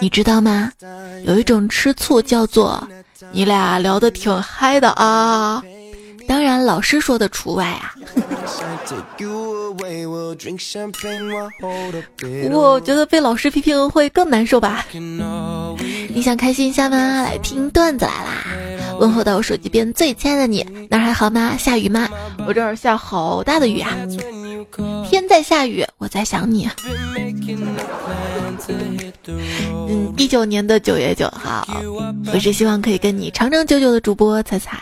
你知道吗？有一种吃醋叫做你俩聊得挺嗨的啊，当然老师说的除外啊。我觉得被老师批评会更难受吧？你想开心一下吗？来听段子来啦！问候到我手机边最亲爱的你，那还好吗？下雨吗？我这儿下好大的雨啊！天在下雨，我在想你。嗯，一九年的九月九号，我是希望可以跟你长长久久的主播彩彩。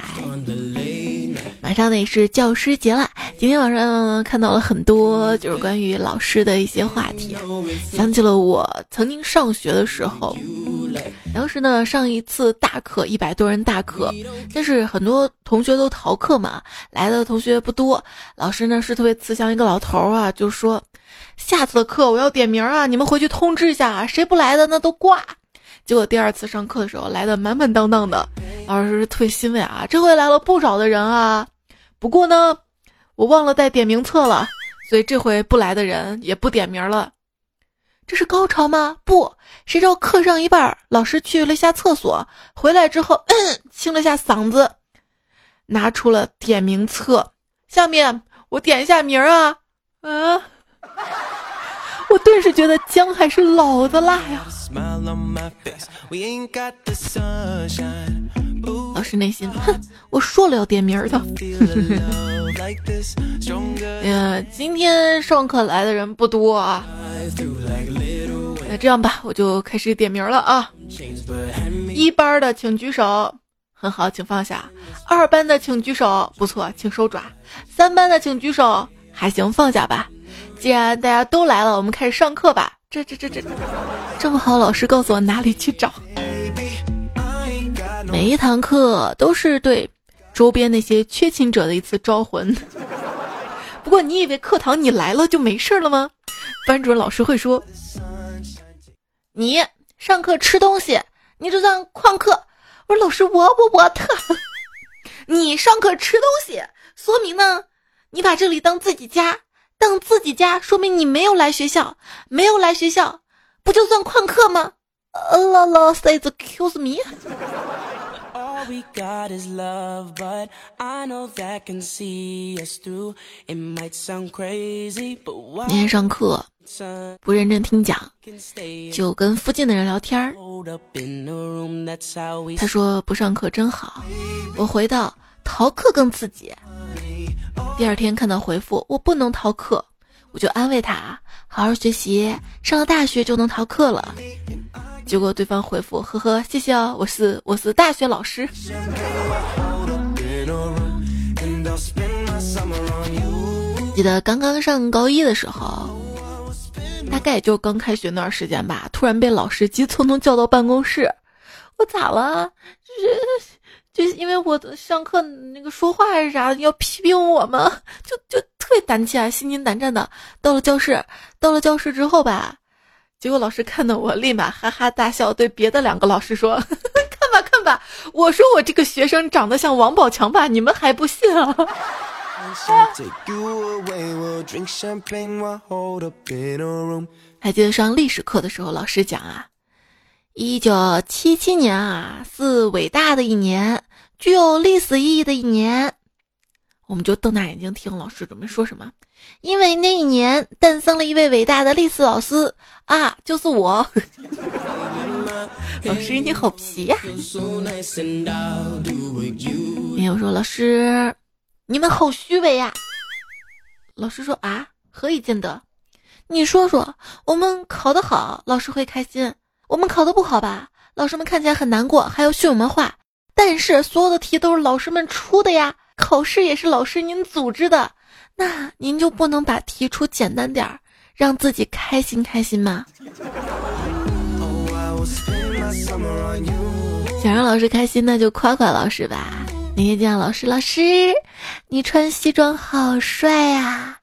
马上呢也是教师节了，今天晚上看到了很多就是关于老师的一些话题，想起了我曾经上学的时候，当时呢上一次大课一百多人大课，但是很多同学都逃课嘛，来的同学不多，老师呢是特别慈祥一个老头啊，就说下次的课我要点名啊，你们回去通知一下，谁不来的那都挂。结果第二次上课的时候来的满满当当的，老师特别欣慰啊，这回来了不少的人啊。不过呢，我忘了带点名册了，所以这回不来的人也不点名了。这是高潮吗？不，谁知道课上一半，老师去了下厕所，回来之后 清了下嗓子，拿出了点名册。下面我点一下名啊啊！我顿时觉得姜还是老的辣呀。老师内心，哼，我说了要点名的。哎 呀，今天上课来的人不多啊。那这样吧，我就开始点名了啊。一班的请举手，很好，请放下。二班的请举手，不错，请收爪。三班的请举手，还行，放下吧。既然大家都来了，我们开始上课吧。这这这这，这么好，老师告诉我哪里去找。每一堂课都是对周边那些缺勤者的一次招魂。不过你以为课堂你来了就没事了吗？班主任老师会说：“你上课吃东西，你就算旷课。”我说：“老师，我我我特，你上课吃东西，说明呢，你把这里当自己家，当自己家，说明你没有来学校，没有来学校，不就算旷课吗？”呃，老老师，excuse me。那天上课不认真听讲，就跟附近的人聊天儿。他说不上课真好。我回到逃课更刺激。第二天看到回复我不能逃课，我就安慰他好好学习，上了大学就能逃课了。结果对方回复：“呵呵，谢谢哦，我是我是大学老师。”记得刚刚上高一的时候，大概就刚开学那段时间吧，突然被老师急匆匆叫到办公室。我咋了？就是就是因为我上课那个说话还是啥，要批评我吗？就就特别胆怯，心惊胆战的。到了教室，到了教室之后吧。结果老师看到我，立马哈哈大笑，对别的两个老师说：“ 看吧看吧，我说我这个学生长得像王宝强吧，你们还不信啊？”还记得上历史课的时候，老师讲啊，一九七七年啊是伟大的一年，具有历史意义的一年。我们就瞪大眼睛听老师准备说什么，因为那一年诞生了一位伟大的历史老师啊，就是我。老师你好皮呀！没有说老师，你们好虚伪呀。老师说啊，何以见得？你说说，我们考得好，老师会开心；我们考得不好吧，老师们看起来很难过，还要训我们话。但是所有的题都是老师们出的呀。考试也是老师您组织的，那您就不能把题出简单点儿，让自己开心开心吗？想让老师开心，那就夸夸老师吧。那天见老师，老师，你穿西装好帅呀！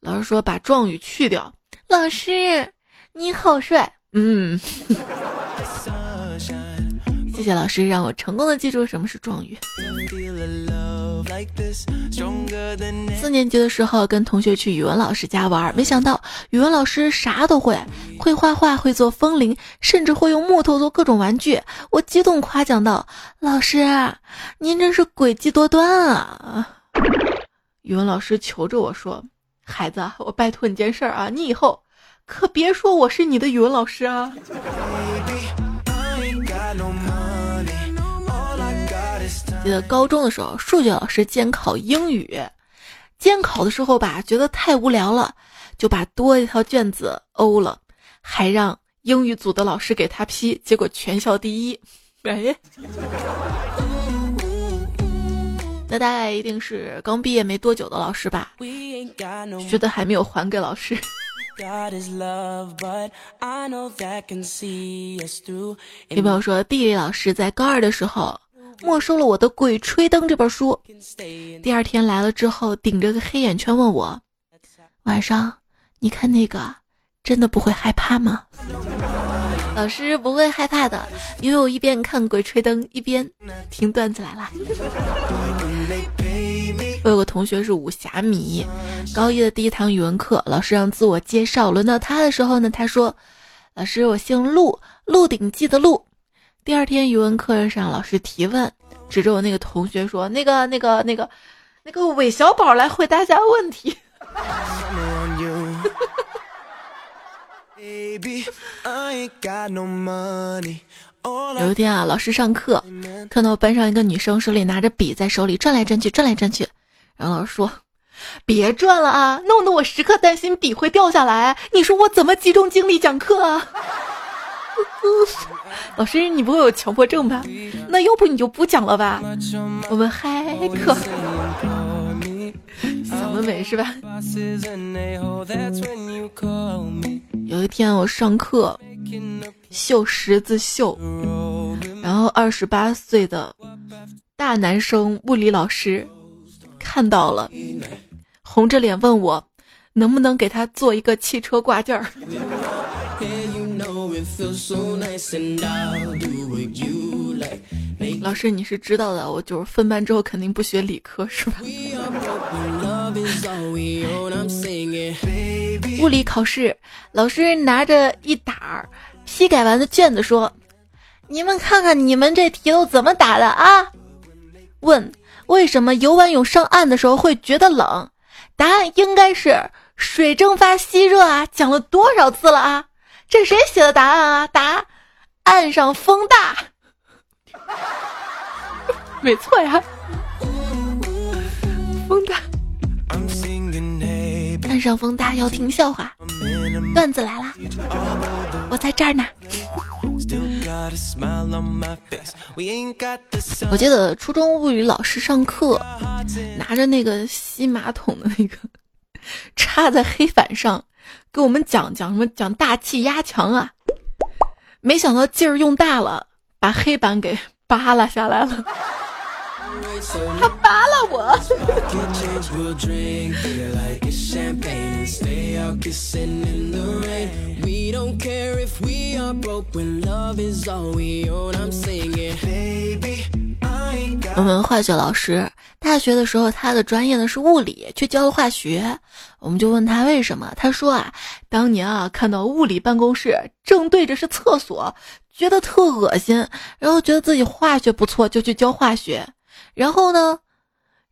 老师说把状语去掉。老师，你好帅。嗯。谢谢老师，让我成功的记住什么是状语。四年级的时候，跟同学去语文老师家玩，没想到语文老师啥都会，会画画，会做风铃，甚至会用木头做各种玩具。我激动夸奖道：“老师，您真是诡计多端啊！”语文老师求着我说：“孩子，我拜托你件事啊，你以后可别说我是你的语文老师啊。”记得高中的时候，数学老师监考英语，监考的时候吧，觉得太无聊了，就把多一套卷子欧了，还让英语组的老师给他批，结果全校第一。哎，那大概一定是刚毕业没多久的老师吧，觉得还没有还给老师。有朋友说，地理老师在高二的时候。没收了我的《鬼吹灯》这本书，第二天来了之后，顶着个黑眼圈问我：“晚上你看那个，真的不会害怕吗？” 老师不会害怕的，因为我一边看《鬼吹灯》一边听段子来了。我有个同学是武侠迷，高一的第一堂语文课，老师让自我介绍，轮到他的时候呢，他说：“老师，我姓陆，《鹿鼎记》的鹿。”第二天语文课上，老师提问，指着我那个同学说：“那个、那个、那个、那个韦小宝来回答一下问题。”有一天啊，老师上课看到班上一个女生手里拿着笔，在手里转来转去，转来转去。然后老师说：“别转了啊，弄得我时刻担心笔会掉下来。你说我怎么集中精力讲课啊？” 老师，你不会有强迫症吧？那要不你就不讲了吧？我们嗨课，想得美是吧？有一天我上课绣十字绣，然后二十八岁的大男生物理老师看到了，红着脸问我能不能给他做一个汽车挂件儿。老师，你是知道的，我就是分班之后肯定不学理科，是吧？物理考试，老师拿着一沓批改完的卷子说：“你们看看你们这题都怎么打的啊？”问：为什么游完泳上岸的时候会觉得冷？答案应该是水蒸发吸热啊！讲了多少次了啊？这谁写的答案啊？答：岸上风大。没错呀，风大。岸上风大，要听笑话。段子来了，我在这儿呢。我记得初中物理老师上课，拿着那个吸马桶的那个，插在黑板上。给我们讲讲什么？讲大气压强啊！没想到劲儿用大了，把黑板给扒拉下来了。他扒拉我。我们化学老师大学的时候，他的专业呢是物理，去教了化学。我们就问他为什么，他说啊，当年啊看到物理办公室正对着是厕所，觉得特恶心，然后觉得自己化学不错，就去教化学。然后呢，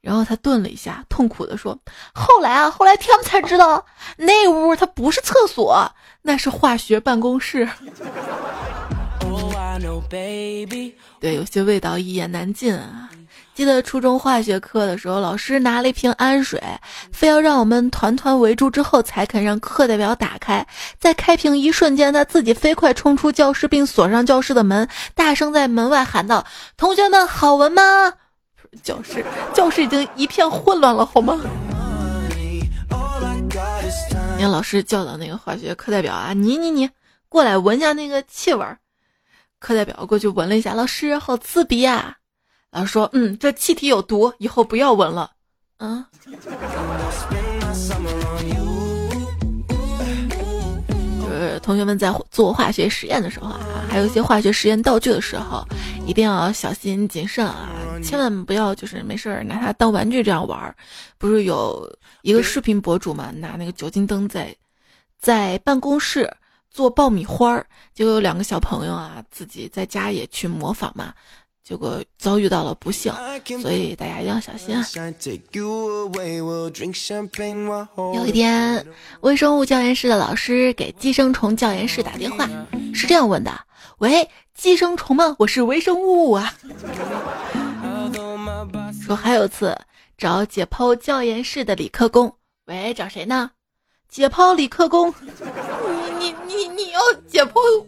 然后他顿了一下，痛苦的说：“后来啊，后来他们才知道，那屋它不是厕所，那是化学办公室。”对，有些味道一言难尽啊！记得初中化学课的时候，老师拿了一瓶氨水，非要让我们团团围住之后才肯让课代表打开。在开瓶一瞬间，他自己飞快冲出教室，并锁上教室的门，大声在门外喊道：“同学们，好闻吗？”教室，教室已经一片混乱了，好吗？让老师叫到那个化学课代表啊，你你你，过来闻一下那个气味儿。课代表过去闻了一下，老师好刺鼻啊！老师说：“嗯，这气体有毒，以后不要闻了。”嗯。就是同学们在做化学实验的时候啊，还有一些化学实验道具的时候，一定要小心谨慎啊！千万不要就是没事儿拿它当玩具这样玩。不是有一个视频博主嘛，拿那个酒精灯在在办公室做爆米花儿，结果有两个小朋友啊自己在家也去模仿嘛。结果遭遇到了不幸，所以大家一定要小心啊！有一天，微生物教研室的老师给寄生虫教研室打电话，是这样问的：“喂，寄生虫吗？我是微生物啊。”说还有次找解剖教研室的理科工，喂，找谁呢？解剖理科工，你你要解剖？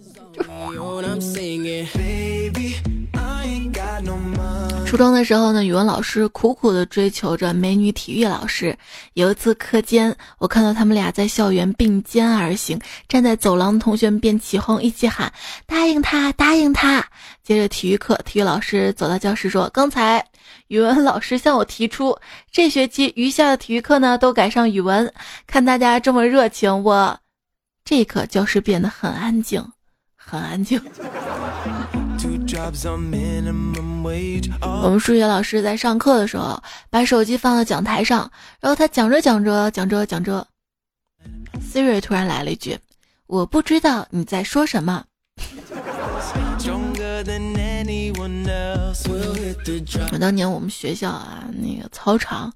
初中的时候呢，语文老师苦苦的追求着美女体育老师。有一次课间，我看到他们俩在校园并肩而行，站在走廊同学们便起哄，一起喊：“答应他，答应他！”接着体育课，体育老师走到教室说：“刚才语文老师向我提出，这学期余下的体育课呢都改上语文。看大家这么热情，我……这一刻教室变得很安静，很安静。”我们数学老师在上课的时候，把手机放到讲台上，然后他讲着讲着讲着讲着，Siri 突然来了一句：“我不知道你在说什么。”当年我们学校啊，那个操场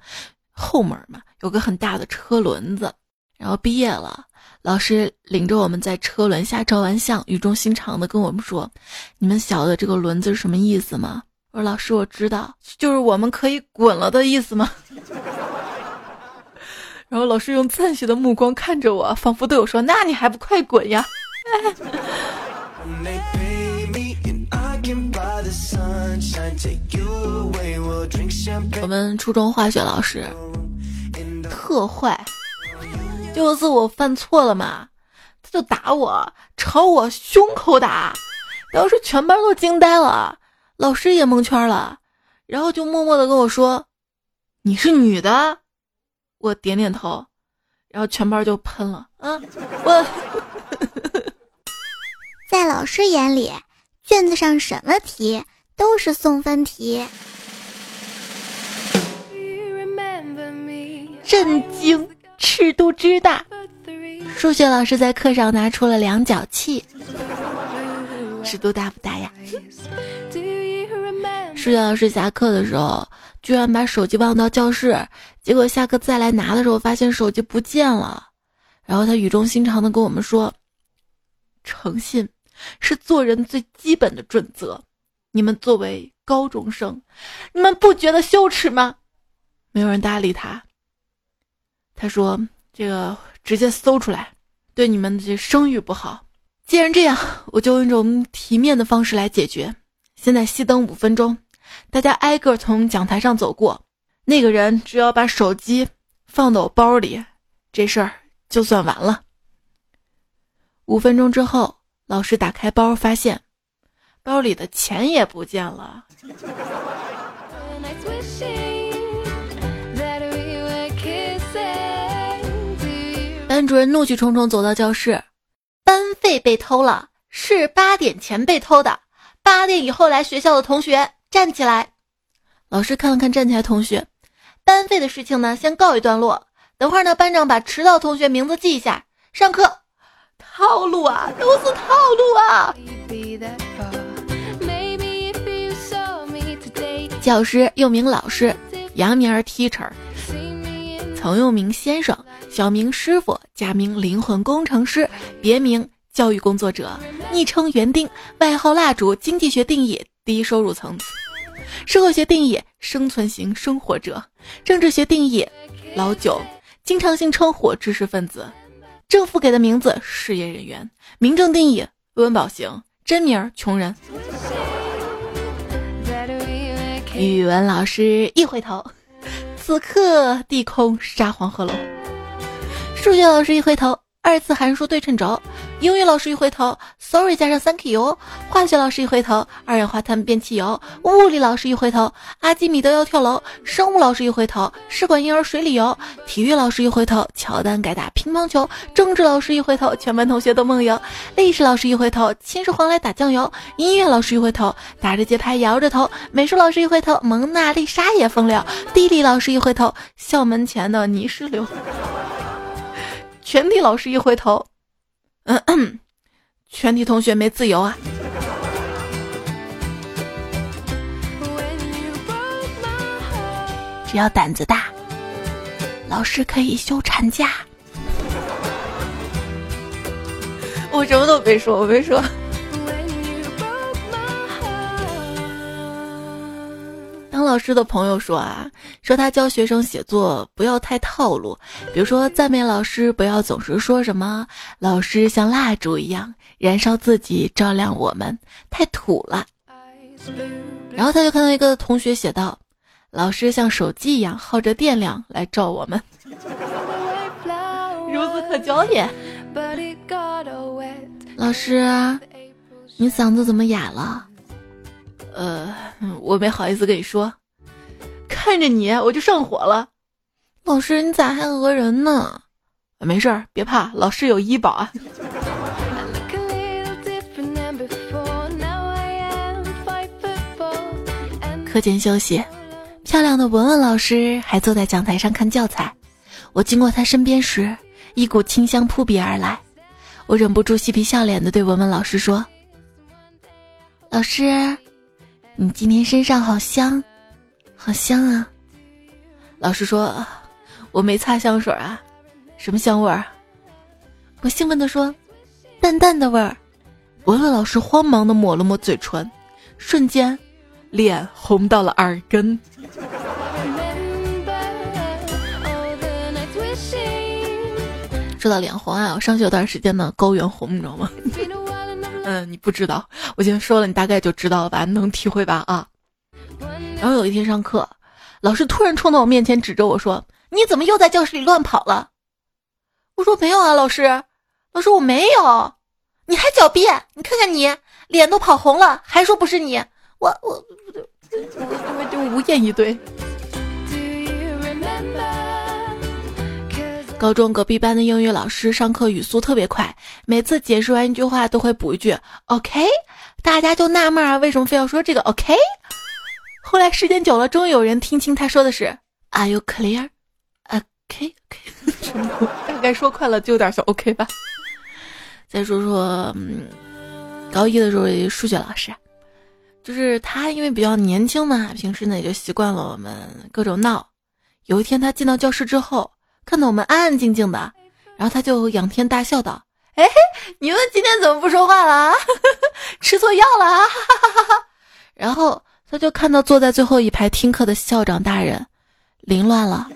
后门嘛，有个很大的车轮子，然后毕业了。老师领着我们在车轮下照完相，语重心长的跟我们说：“你们晓得这个轮子是什么意思吗？”我说：“老师，我知道，就是我们可以滚了的意思吗？” 然后老师用赞许的目光看着我，仿佛对我说：“那你还不快滚呀！”我们初中化学老师特坏。有一次我犯错了嘛，他就打我，朝我胸口打，当时全班都惊呆了，老师也蒙圈了，然后就默默的跟我说：“你是女的。”我点点头，然后全班就喷了啊！我，在老师眼里，卷子上什么题都是送分题。震惊。尺度之大，数学老师在课上拿出了量角器，尺度大不大呀？数学老师下课的时候，居然把手机忘到教室，结果下课再来拿的时候，发现手机不见了。然后他语重心长的跟我们说：“诚信是做人最基本的准则，你们作为高中生，你们不觉得羞耻吗？”没有人搭理他。他说：“这个直接搜出来，对你们的这声誉不好。既然这样，我就用一种体面的方式来解决。现在熄灯五分钟，大家挨个从讲台上走过，那个人只要把手机放到我包里，这事儿就算完了。五分钟之后，老师打开包，发现包里的钱也不见了。”班主任怒气冲冲走到教室，班费被偷了，是八点前被偷的。八点以后来学校的同学站起来。老师看了看站起来同学，班费的事情呢，先告一段落。等会儿呢，班长把迟到同学名字记一下。上课，套路啊，都是套路啊。教师又名老师，杨名儿 teacher。曾用名先生，小名师傅，假名灵魂工程师，别名教育工作者，昵称园丁，外号蜡烛。经济学定义：低收入层次；社会学定义：生存型生活者；政治学定义：老九；经常性称呼：知识分子；政府给的名字：事业人员；民政定义：温饱型；真名：穷人。语文老师一回头。此刻地空沙黄鹤楼，数学老师一回头，二次函数对称轴。英语老师一回头，sorry 加上 thank you。化学老师一回头，二氧化碳变汽油。物理老师一回头，阿基米德要跳楼。生物老师一回头，试管婴儿水里游。体育老师一回头，乔丹改打乒乓球。政治老师一回头，全班同学都梦游。历史老师一回头，秦始皇来打酱油。音乐老师一回头，打着节拍摇着头。美术老师一回头，蒙娜丽莎也疯了。地理老师一回头，校门前的泥石流。全体老师一回头，嗯嗯，全体同学没自由啊！只要胆子大，老师可以休产假。我什么都没说，我没说。老师的朋友说啊，说他教学生写作不要太套路，比如说赞美老师不要总是说什么“老师像蜡烛一样燃烧自己照亮我们”，太土了。然后他就看到一个同学写道：“老师像手机一样耗着电量来照我们。”孺子可教也。老师，你嗓子怎么哑了？呃，我没好意思跟你说，看着你我就上火了。老师，你咋还讹人呢？没事儿，别怕，老师有医保啊。课间休息，漂亮的文文老师还坐在讲台上看教材。我经过他身边时，一股清香扑鼻而来，我忍不住嬉皮笑脸的对文文老师说：“老师。”你今天身上好香，好香啊！老师说，我没擦香水啊，什么香味儿？我兴奋地说，淡淡的味儿。文文老师慌忙的抹了抹嘴唇，瞬间，脸红到了耳根。说到脸红啊，我上学有段时间呢，高原红，你知道吗？嗯，你不知道，我今天说了，你大概就知道了吧，能体会吧啊。然后有一天上课，老师突然冲到我面前，指着我说：“你怎么又在教室里乱跑了？”我说：“没有啊，老师。”老师：“我没有。”你还狡辩？你看看你脸都跑红了，还说不是你？我我我我就无言以对。高中隔壁班的英语老师上课语速特别快，每次解释完一句话都会补一句 “OK”，大家就纳闷啊，为什么非要说这个 “OK”？后来时间久了，终于有人听清他说的是 “Are you clear？”“OK，OK”，大概说快了就有点像 “OK” 吧。再说说，嗯，高一的时候数学老师，就是他因为比较年轻嘛，平时呢也就习惯了我们各种闹。有一天他进到教室之后。看到我们安安静静的，然后他就仰天大笑道：“哎，你们今天怎么不说话了？吃错药了啊！”然后他就看到坐在最后一排听课的校长大人，凌乱了。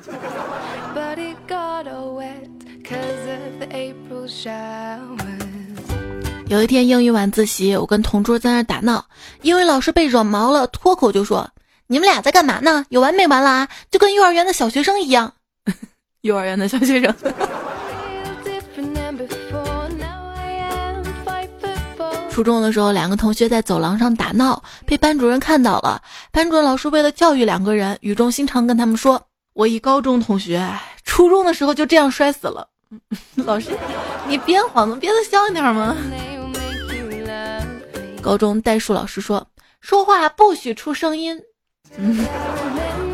有一天英语晚自习，我跟同桌在那打闹，英语老师被惹毛了，脱口就说：“你们俩在干嘛呢？有完没完了啊？就跟幼儿园的小学生一样。”幼儿园的小学生。初中的时候，两个同学在走廊上打闹，被班主任看到了。班主任老师为了教育两个人，语重心长跟他们说：“我一高中同学，初中的时候就这样摔死了。”老师，你编谎能编得像一点吗？高中代数老师说：“说话不许出声音。”嗯。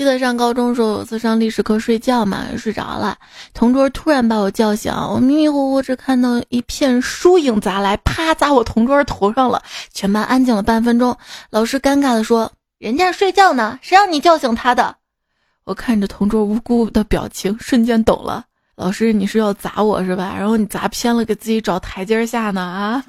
记得上高中时候，有次上历史课睡觉嘛，睡着了，同桌突然把我叫醒，我迷迷糊糊只看到一片疏影砸来，啪砸我同桌头上了，全班安静了半分钟。老师尴尬的说：“人家睡觉呢，谁让你叫醒他的？”我看着同桌无辜的表情，瞬间懂了。老师，你是要砸我是吧？然后你砸偏了，给自己找台阶下呢啊？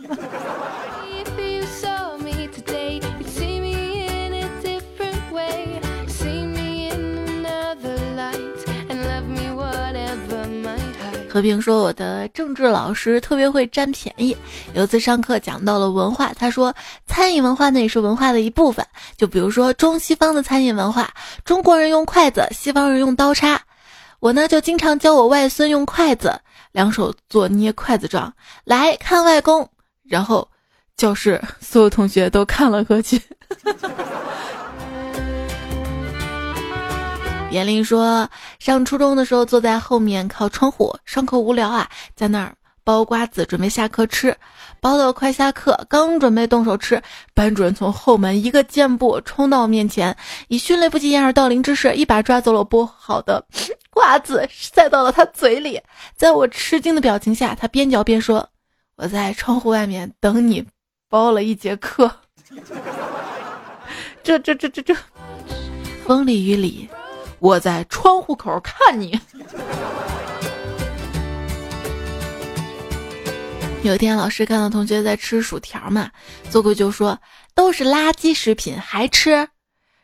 和平说：“我的政治老师特别会占便宜。有一次上课讲到了文化，他说餐饮文化呢也是文化的一部分。就比如说中西方的餐饮文化，中国人用筷子，西方人用刀叉。我呢就经常教我外孙用筷子，两手做捏筷子状，来看外公。然后教室所有同学都看了过去。严林说，上初中的时候坐在后面靠窗户，上课无聊啊，在那儿剥瓜子准备下课吃，剥到快下课，刚准备动手吃，班主任从后门一个箭步冲到我面前，以迅雷不及掩耳盗铃之势，一把抓走了剥好的瓜子，塞到了他嘴里。在我吃惊的表情下，他边嚼边说：“我在窗户外面等你，包了一节课。这这这这这，风里雨里。”我在窗户口看你。有一天，老师看到同学在吃薯条嘛，做过就说都是垃圾食品还吃，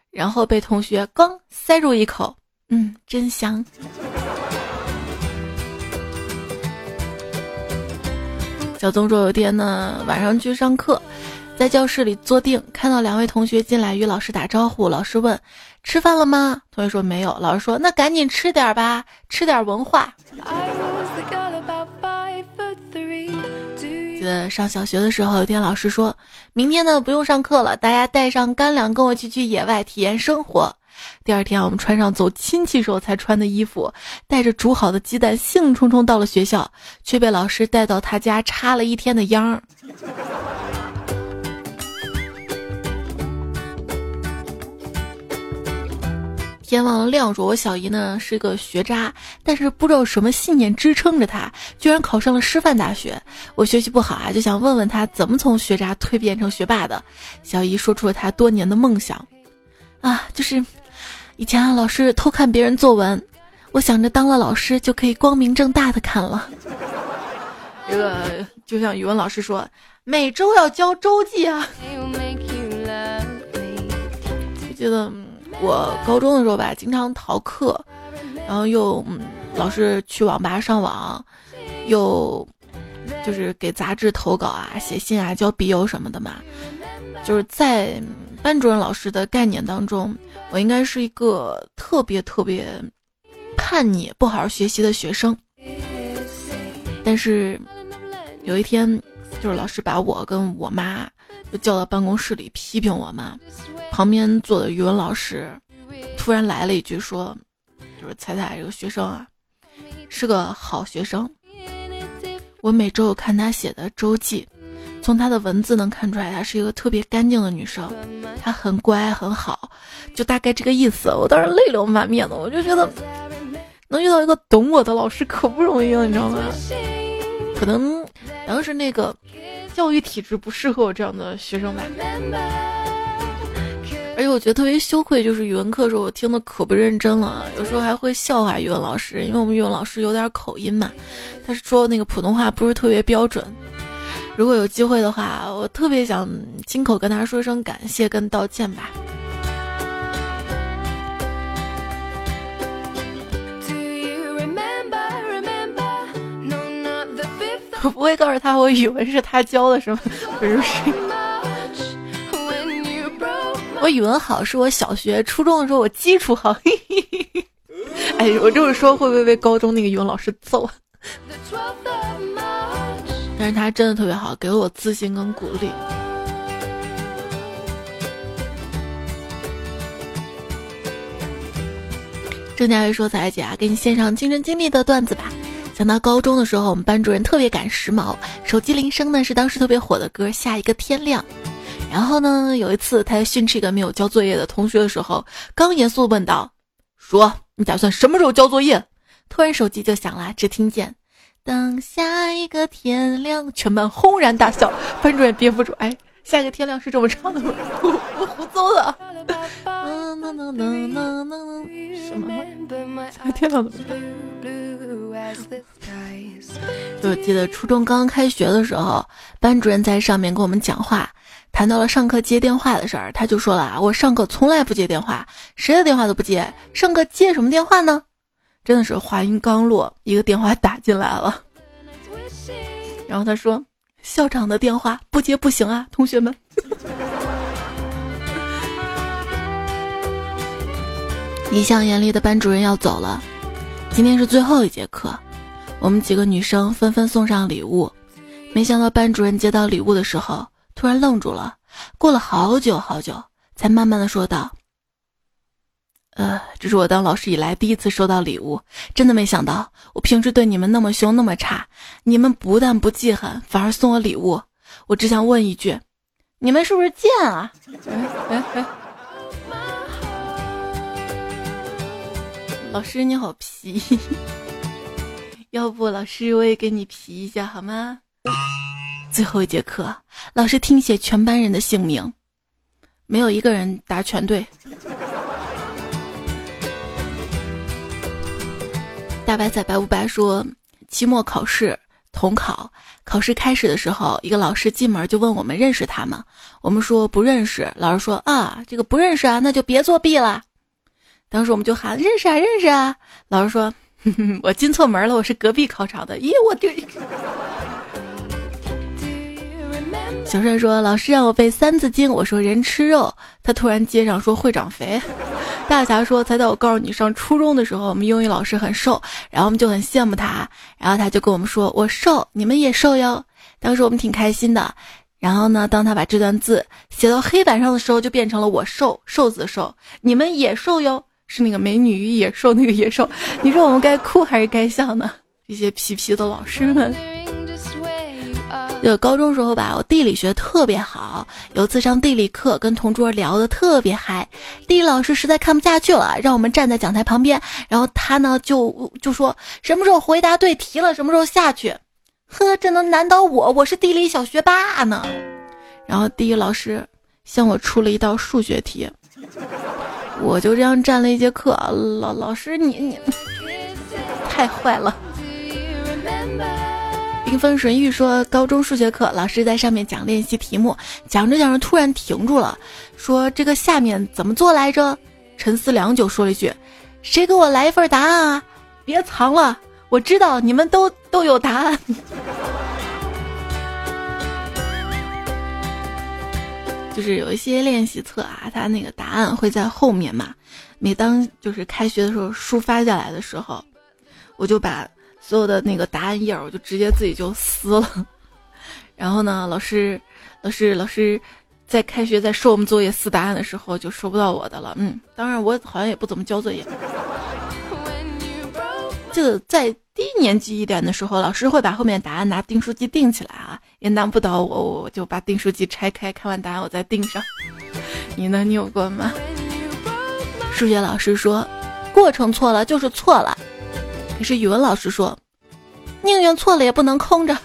然后被同学刚塞入一口，嗯，真香。小宗说有天呢，晚上去上课，在教室里坐定，看到两位同学进来与老师打招呼，老师问。吃饭了吗？同学说没有。老师说那赶紧吃点吧，吃点文化。记得上小学的时候，有天老师说，明天呢不用上课了，大家带上干粮跟我去去野外体验生活。第二天我们穿上走亲戚时候才穿的衣服，带着煮好的鸡蛋，兴冲冲到了学校，却被老师带到他家插了一天的秧。天忘亮说：“我小姨呢是个学渣，但是不知道什么信念支撑着她，居然考上了师范大学。我学习不好啊，就想问问她怎么从学渣蜕变成学霸的。”小姨说出了她多年的梦想，啊，就是以前啊老师偷看别人作文，我想着当了老师就可以光明正大的看了。这个就像语文老师说，每周要交周记啊。我记得。我高中的时候吧，经常逃课，然后又嗯，老是去网吧上网，又就是给杂志投稿啊、写信啊、交笔友什么的嘛。就是在班主任老师的概念当中，我应该是一个特别特别叛逆、不好好学习的学生。但是有一天，就是老师把我跟我妈。就叫到办公室里批评我嘛，旁边坐的语文老师突然来了一句说：“就是彩彩这个学生啊，是个好学生。我每周看他写的周记，从他的文字能看出来，她是一个特别干净的女生，她很乖很好，就大概这个意思。我当时泪流满面的，我就觉得能遇到一个懂我的老师可不容易了，你知道吗？可能当时那个。”教育体制不适合我这样的学生吧，而且我觉得特别羞愧，就是语文课时候我听的可不认真了，有时候还会笑话语文老师，因为我们语文老师有点口音嘛，他说那个普通话不是特别标准。如果有机会的话，我特别想亲口跟他说声感谢跟道歉吧。我不会告诉他我语文是他教的，是吗？不是，我语文好是我小学、初中的时候我基础好。哎，我这么说会不会被高中那个语文老师揍？但是他真的特别好，给了我自信跟鼓励。郑佳薇说：“彩姐啊，给你献上亲身经历的段子吧。”想到高中的时候，我们班主任特别赶时髦，手机铃声呢是当时特别火的歌《下一个天亮》。然后呢，有一次他在训斥一个没有交作业的同学的时候，刚严肃问道：“说你打算什么时候交作业？”突然手机就响了，只听见“等下一个天亮”，全班轰然大笑。班主任憋不住，哎，下一个天亮是这么唱的吗？我胡诌的。什么？下一个天亮？就记得初中刚刚开学的时候，班主任在上面跟我们讲话，谈到了上课接电话的事儿，他就说了啊：“我上课从来不接电话，谁的电话都不接，上课接什么电话呢？”真的是话音刚落，一个电话打进来了，然后他说：“校长的电话不接不行啊，同学们。”一向严厉的班主任要走了。今天是最后一节课，我们几个女生纷纷送上礼物，没想到班主任接到礼物的时候突然愣住了，过了好久好久，才慢慢的说道：“呃，这是我当老师以来第一次收到礼物，真的没想到，我平时对你们那么凶那么差，你们不但不记恨，反而送我礼物。我只想问一句，你们是不是贱啊？” 老师你好皮，要不老师我也给你皮一下好吗？最后一节课，老师听写全班人的姓名，没有一个人答全对。大白菜白不白说，期末考试统考，考试开始的时候，一个老师进门就问我们认识他吗？我们说不认识。老师说啊，这个不认识啊，那就别作弊了。当时我们就喊认识啊，认识啊。老师说，我进错门了，我是隔壁考场的。咦，我丢！小帅说，老师让我背《三字经》，我说人吃肉。他突然接上说会长肥。大侠说，才在我告诉你上初中的时候，我们英语老师很瘦，然后我们就很羡慕他，然后他就跟我们说，我瘦，你们也瘦哟。当时我们挺开心的。然后呢，当他把这段字写到黑板上的时候，就变成了我瘦，瘦子瘦，你们也瘦哟。是那个美女与野兽那个野兽，你说我们该哭还是该笑呢？这些皮皮的老师们，就高中时候吧，我地理学特别好，有次上地理课跟同桌聊的特别嗨，地理老师实在看不下去了，让我们站在讲台旁边，然后他呢就就说什么时候回答对题了，什么时候下去。呵，这能难倒我？我是地理小学霸呢。然后地理老师向我出了一道数学题。我就这样站了一节课，老老师你你太坏了。缤纷神玉说，高中数学课老师在上面讲练习题目，讲着讲着突然停住了，说这个下面怎么做来着？沉思良久，说了一句：“谁给我来一份答案啊？别藏了，我知道你们都都有答案。”就是有一些练习册啊，它那个答案会在后面嘛。每当就是开学的时候，书发下来的时候，我就把所有的那个答案页，我就直接自己就撕了。然后呢，老师、老师、老师在开学在收我们作业撕答案的时候，就收不到我的了。嗯，当然我好像也不怎么交作业。这个在低年级一点的时候，老师会把后面答案拿订书机订起来啊。也难不倒我，我就把订书机拆开，看完答案我再订上。你呢？你有过吗？数学老师说，过程错了就是错了。可是语文老师说，宁愿错了也不能空着。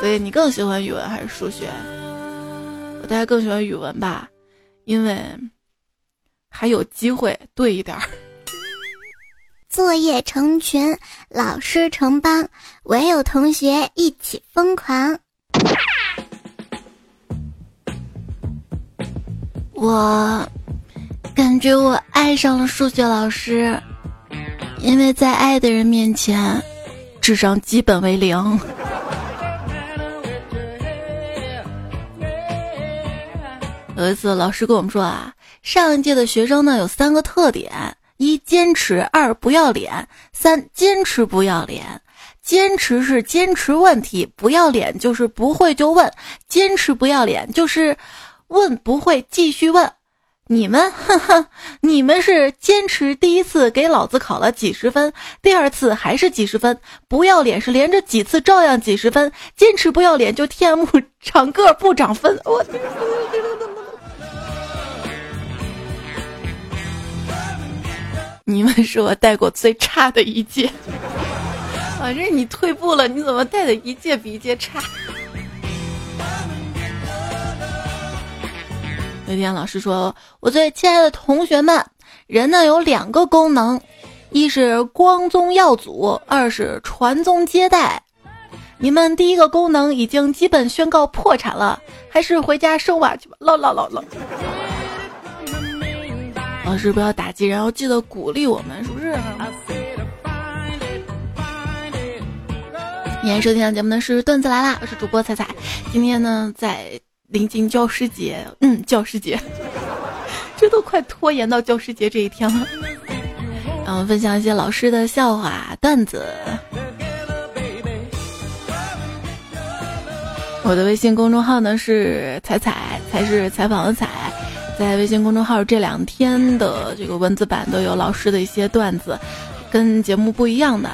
所以你更喜欢语文还是数学？我大概更喜欢语文吧，因为还有机会对一点儿。作业成群，老师成帮，唯有同学一起疯狂。我感觉我爱上了数学老师，因为在爱的人面前，智商基本为零。有一次，老师跟我们说啊，上一届的学生呢有三个特点。一坚持，二不要脸，三坚持不要脸。坚持是坚持问题，不要脸就是不会就问。坚持不要脸就是问不会继续问。你们，哼哼，你们是坚持第一次给老子考了几十分，第二次还是几十分。不要脸是连着几次照样几十分。坚持不要脸就 T M 长个不长分。我。你们是我带过最差的一届，反正你退步了，你怎么带的一届比一届差？有天老师说：“我最亲爱的同学们，人呢有两个功能，一是光宗耀祖，二是传宗接代。你们第一个功能已经基本宣告破产了，还是回家生娃去吧，老老老老。”老师不要打击，然后记得鼓励我们，是不是？今天收听的节目呢是段子来啦，我是主播彩彩。今天呢在临近教师节，嗯，教师节，这都快拖延到教师节这一天了。然后分享一些老师的笑话段子。我的微信公众号呢是彩彩，才是采访的彩。在微信公众号这两天的这个文字版都有老师的一些段子，跟节目不一样的。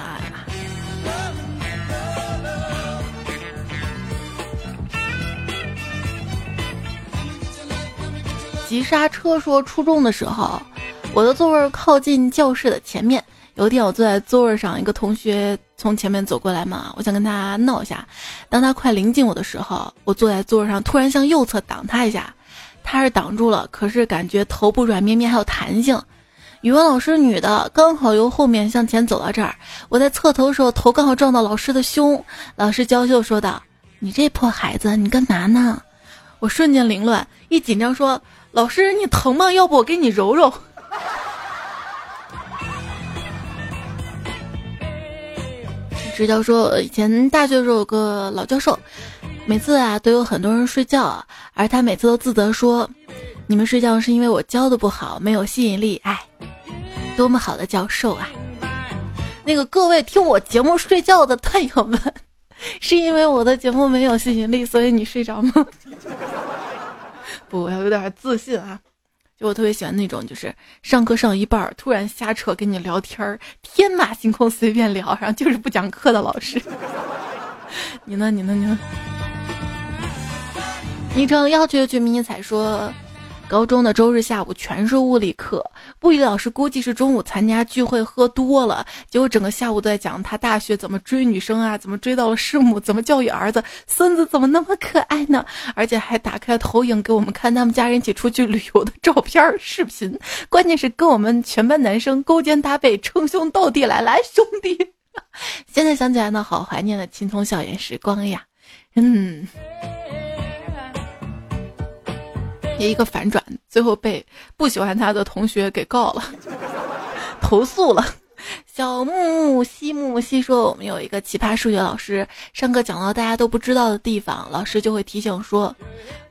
急刹车说，初中的时候，我的座位靠近教室的前面。有一天，我坐在座位上，一个同学从前面走过来嘛，我想跟他闹一下。当他快临近我的时候，我坐在座位上，突然向右侧挡他一下。他是挡住了，可是感觉头部软绵绵还有弹性。语文老师女的，刚好由后面向前走到这儿，我在侧头的时候头刚好撞到老师的胸。老师娇羞说道：“你这破孩子，你干嘛呢？”我瞬间凌乱，一紧张说：“老师，你疼吗？要不我给你揉揉。”直教说，以前大学时候有个老教授。每次啊，都有很多人睡觉，而他每次都自责说：“你们睡觉是因为我教的不好，没有吸引力。”哎，多么好的教授啊！那个各位听我节目睡觉的太友们，是因为我的节目没有吸引力，所以你睡着吗？不，要有点自信啊！就我特别喜欢那种，就是上课上一半，突然瞎扯跟你聊天儿，天马行空随便聊，然后就是不讲课的老师。你呢？你呢？你呢？昵称要去去迷彩说，高中的周日下午全是物理课，物理老师估计是中午参加聚会喝多了，结果整个下午都在讲他大学怎么追女生啊，怎么追到了师母，怎么教育儿子，孙子怎么那么可爱呢？而且还打开投影给我们看他们家人一起出去旅游的照片视频，关键是跟我们全班男生勾肩搭背，称兄道弟来，来兄弟！现在想起来呢，好怀念的青葱校园时光呀，嗯。一个反转，最后被不喜欢他的同学给告了，投诉了。小木木西木木西说：“我们有一个奇葩数学老师，上课讲到大家都不知道的地方，老师就会提醒说，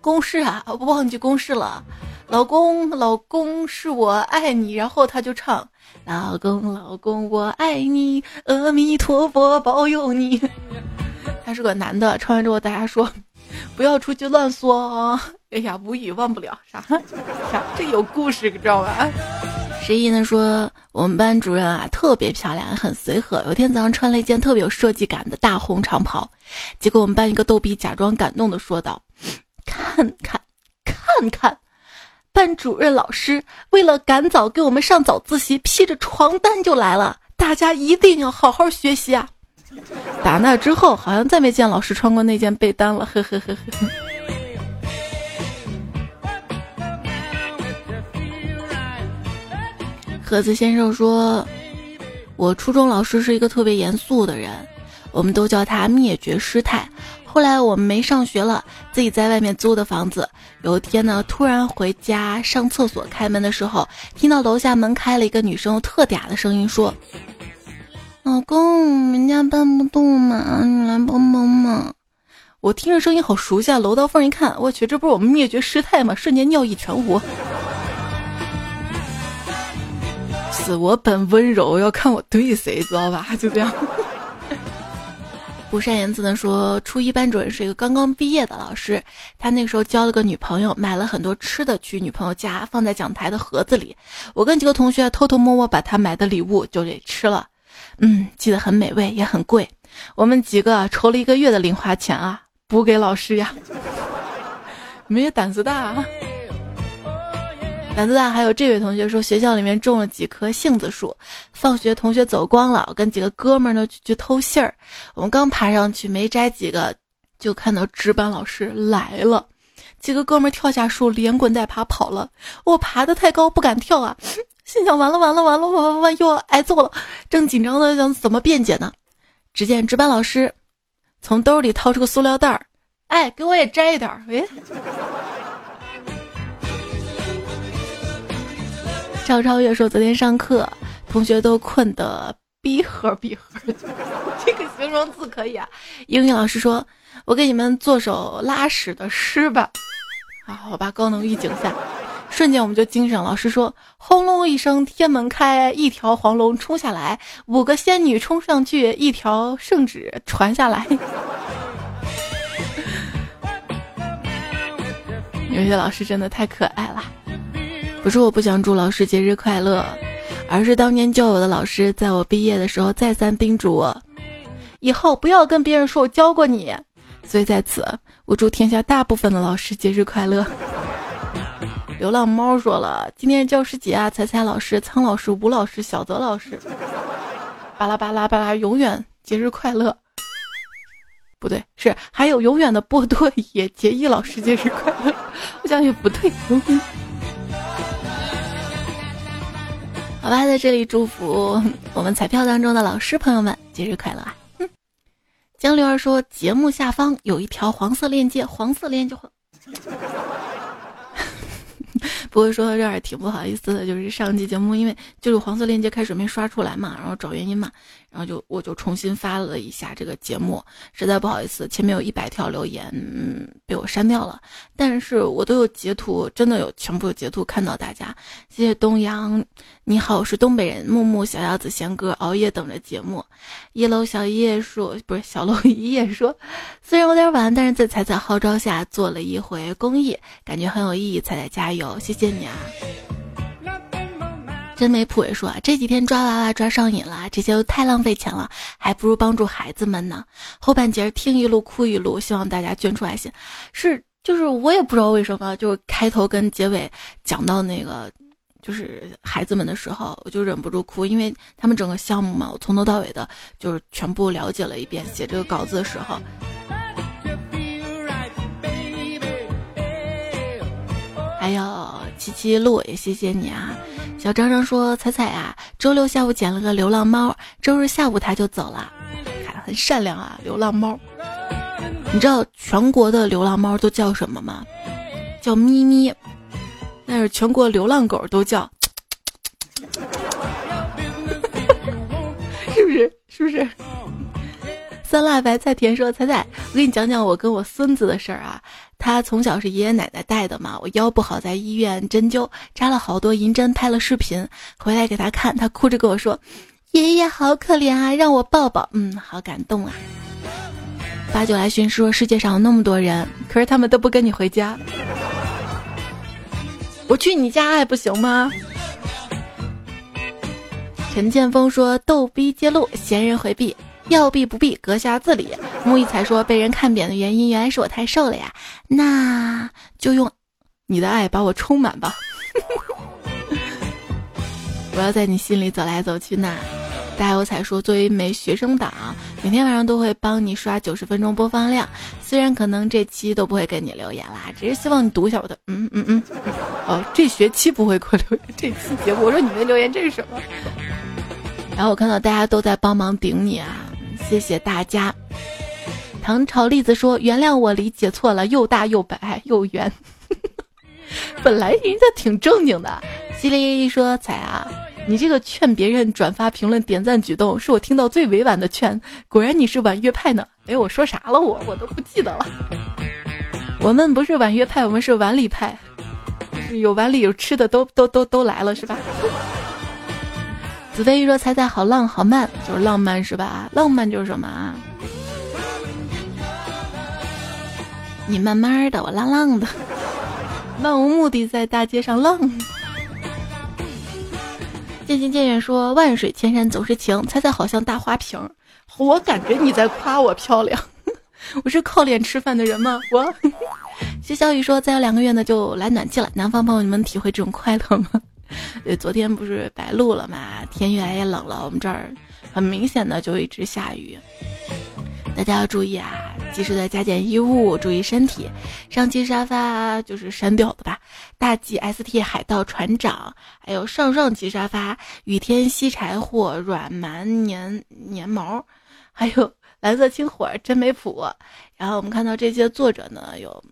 公式啊，我忘记公式了。老公，老公是我爱你，然后他就唱，老公，老公我爱你，阿弥陀佛保佑你。他是个男的，唱完之后大家说。”不要出去乱说啊！哎呀，无语忘不了啥 啥，这有故事，你知道吧？十一呢说，我们班主任啊特别漂亮，很随和。有天早上穿了一件特别有设计感的大红长袍，结果我们班一个逗比假装感动的说道：“看看，看看，班主任老师为了赶早给我们上早自习，披着床单就来了，大家一定要好好学习啊！”打那之后，好像再没见老师穿过那件被单了，呵呵呵呵。盒子先生说：“我初中老师是一个特别严肃的人，我们都叫他灭绝师太。后来我们没上学了，自己在外面租的房子。有一天呢，突然回家上厕所，开门的时候听到楼下门开了，一个女生特嗲的声音说。”老公，人家搬不动嘛，你来帮帮忙。我听着声音好熟悉啊，楼道缝一看，我去，这不是我们灭绝师太吗？瞬间尿意全无。死我本温柔，要看我对谁，知道吧？就这样。不善言辞的说，初一班主任是一个刚刚毕业的老师，他那个时候交了个女朋友，买了很多吃的去女朋友家，放在讲台的盒子里。我跟几个同学偷偷摸摸把他买的礼物就给吃了。嗯，记得很美味，也很贵。我们几个筹了一个月的零花钱啊，补给老师呀。没胆子大，啊，胆子大。还有这位同学说，学校里面种了几棵杏子树，放学同学走光了，我跟几个哥们儿呢去去偷杏儿。我们刚爬上去没摘几个，就看到值班老师来了。几个哥们儿跳下树，连滚带爬跑了。我爬的太高，不敢跳啊。心想完了完了完了完了完完又要挨揍了，正紧张的想怎么辩解呢？只见值班老师从兜里掏出个塑料袋儿，哎，给我也摘一点儿。喂，赵超越说昨天上课，同学都困得逼呵逼呵，这个形容词可以啊。英语老师说，我给你们做首拉屎的诗吧。啊，好吧，高能预警下。瞬间我们就精神。老师说：“轰隆一声，天门开，一条黄龙冲下来，五个仙女冲上去，一条圣旨传下来。”有些老师真的太可爱了。不是我不想祝老师节日快乐，而是当年教我的老师，在我毕业的时候再三叮嘱我，以后不要跟别人说我教过你。所以在此，我祝天下大部分的老师节日快乐。流浪猫说了，今天教师节啊！彩彩老师、苍老师、吴老师、小泽老师，巴拉巴拉巴拉，永远节日快乐。不对，是还有永远的波多野结衣老师节日快乐。我想也不对。好吧，在这里祝福我们彩票当中的老师朋友们节日快乐啊！江流儿说，节目下方有一条黄色链接，黄色链接。不过说到这儿挺不好意思的，就是上期节目因为就是黄色链接开始没刷出来嘛，然后找原因嘛。然后就我就重新发了一下这个节目，实在不好意思，前面有一百条留言，嗯，被我删掉了，但是我都有截图，真的有全部有截图看到大家，谢谢东阳，你好，我是东北人，木木小鸭子贤哥熬夜等着节目，一楼小叶说不是小楼一叶说，虽然有点晚，但是在彩彩号召下做了一回公益，感觉很有意义，彩彩加油，谢谢你啊。真没谱也说啊，这几天抓娃娃抓上瘾了，这些都太浪费钱了，还不如帮助孩子们呢。后半截听一路哭一路，希望大家捐出爱心。是，就是我也不知道为什么，就是开头跟结尾讲到那个就是孩子们的时候，我就忍不住哭，因为他们整个项目嘛，我从头到尾的就是全部了解了一遍。写这个稿子的时候，还有七七路也谢谢你啊。小张张说：“彩彩啊，周六下午捡了个流浪猫，周日下午它就走了，看很善良啊，流浪猫。你知道全国的流浪猫都叫什么吗？叫咪咪。但是全国流浪狗都叫，是不是？是不是？”酸辣白菜甜说：“彩彩，我给你讲讲我跟我孙子的事儿啊。他从小是爷爷奶奶带的嘛，我腰不好，在医院针灸扎了好多银针，拍了视频回来给他看，他哭着跟我说：‘爷爷好可怜啊，让我抱抱。’嗯，好感动啊。”八九来寻说：“世界上有那么多人，可是他们都不跟你回家，我去你家还不行吗？”陈建峰说：“逗逼揭露，闲人回避。”要避不避，阁下自理。木一才说被人看扁的原因，原来是我太瘦了呀。那就用你的爱把我充满吧。我要在你心里走来走去呢。大有才说，作为一枚学生党，每天晚上都会帮你刷九十分钟播放量。虽然可能这期都不会给你留言啦，只是希望你读一下我的。嗯嗯嗯。哦，这学期不会给我留言，这期节目我说你没留言，这是什么？然后我看到大家都在帮忙顶你啊。谢谢大家。唐朝栗子说：“原谅我理解错了，又大又白又圆。本来人家挺正经的。”西里一说：“彩啊，你这个劝别人转发、评论、点赞举动，是我听到最委婉的劝。果然你是婉约派呢。哎，我说啥了？我我都不记得了。我们不是婉约派，我们是碗里派，有碗里有吃的都都都都来了，是吧？”紫飞一说：“猜猜好浪好慢，就是浪漫是吧？浪漫就是什么啊？你慢慢的，我浪浪的，漫无目的在大街上浪。”渐行渐远说：“万水千山总是情，猜猜好像大花瓶。”我感觉你在夸我漂亮，我是靠脸吃饭的人吗？我。谢小雨说：“再有两个月呢，就来暖气了。南方朋友，你们体会这种快乐吗？” 对，昨天不是白露了嘛，天越来越冷了，我们这儿很明显的就一直下雨，大家要注意啊，及时的加减衣物，注意身体。上期沙发就是删掉的吧？大 G ST 海盗船长，还有上上期沙发雨天吸柴火，软蛮粘粘毛，还有蓝色清火真没谱。然后我们看到这些作者呢有。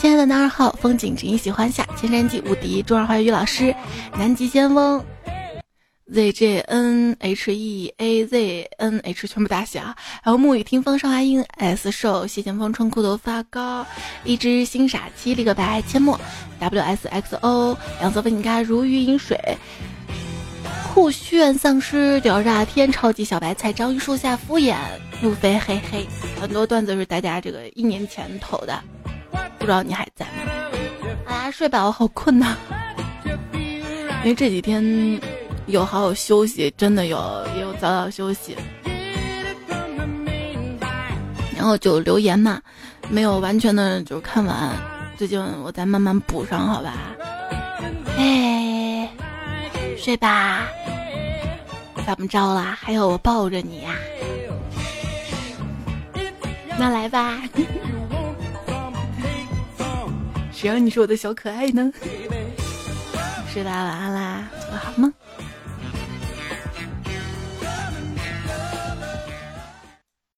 亲爱的男二号，风景只因喜欢下，千山记无敌，中二花语老师，南极先锋 Z J N H E A Z N H 全部大写啊！然后沐雨听风少华音 S 瘦谢前锋穿裤头发高，一只新傻七立个白阡陌 W S X O 两色粉你该如鱼饮水，酷炫丧尸屌炸天超级小白菜章鱼树下敷衍。路飞嘿嘿，很多段子是大家这个一年前投的，不知道你还在吗？啊，睡吧，我好困呐，因为这几天。有好好休息，真的有也有早早休息，然后就留言嘛，没有完全的就看完，最近我再慢慢补上，好吧？哎，睡吧，怎么着啦？还要我抱着你呀？那来吧，谁让你是我的小可爱呢？睡吧，晚安啦，做个好梦。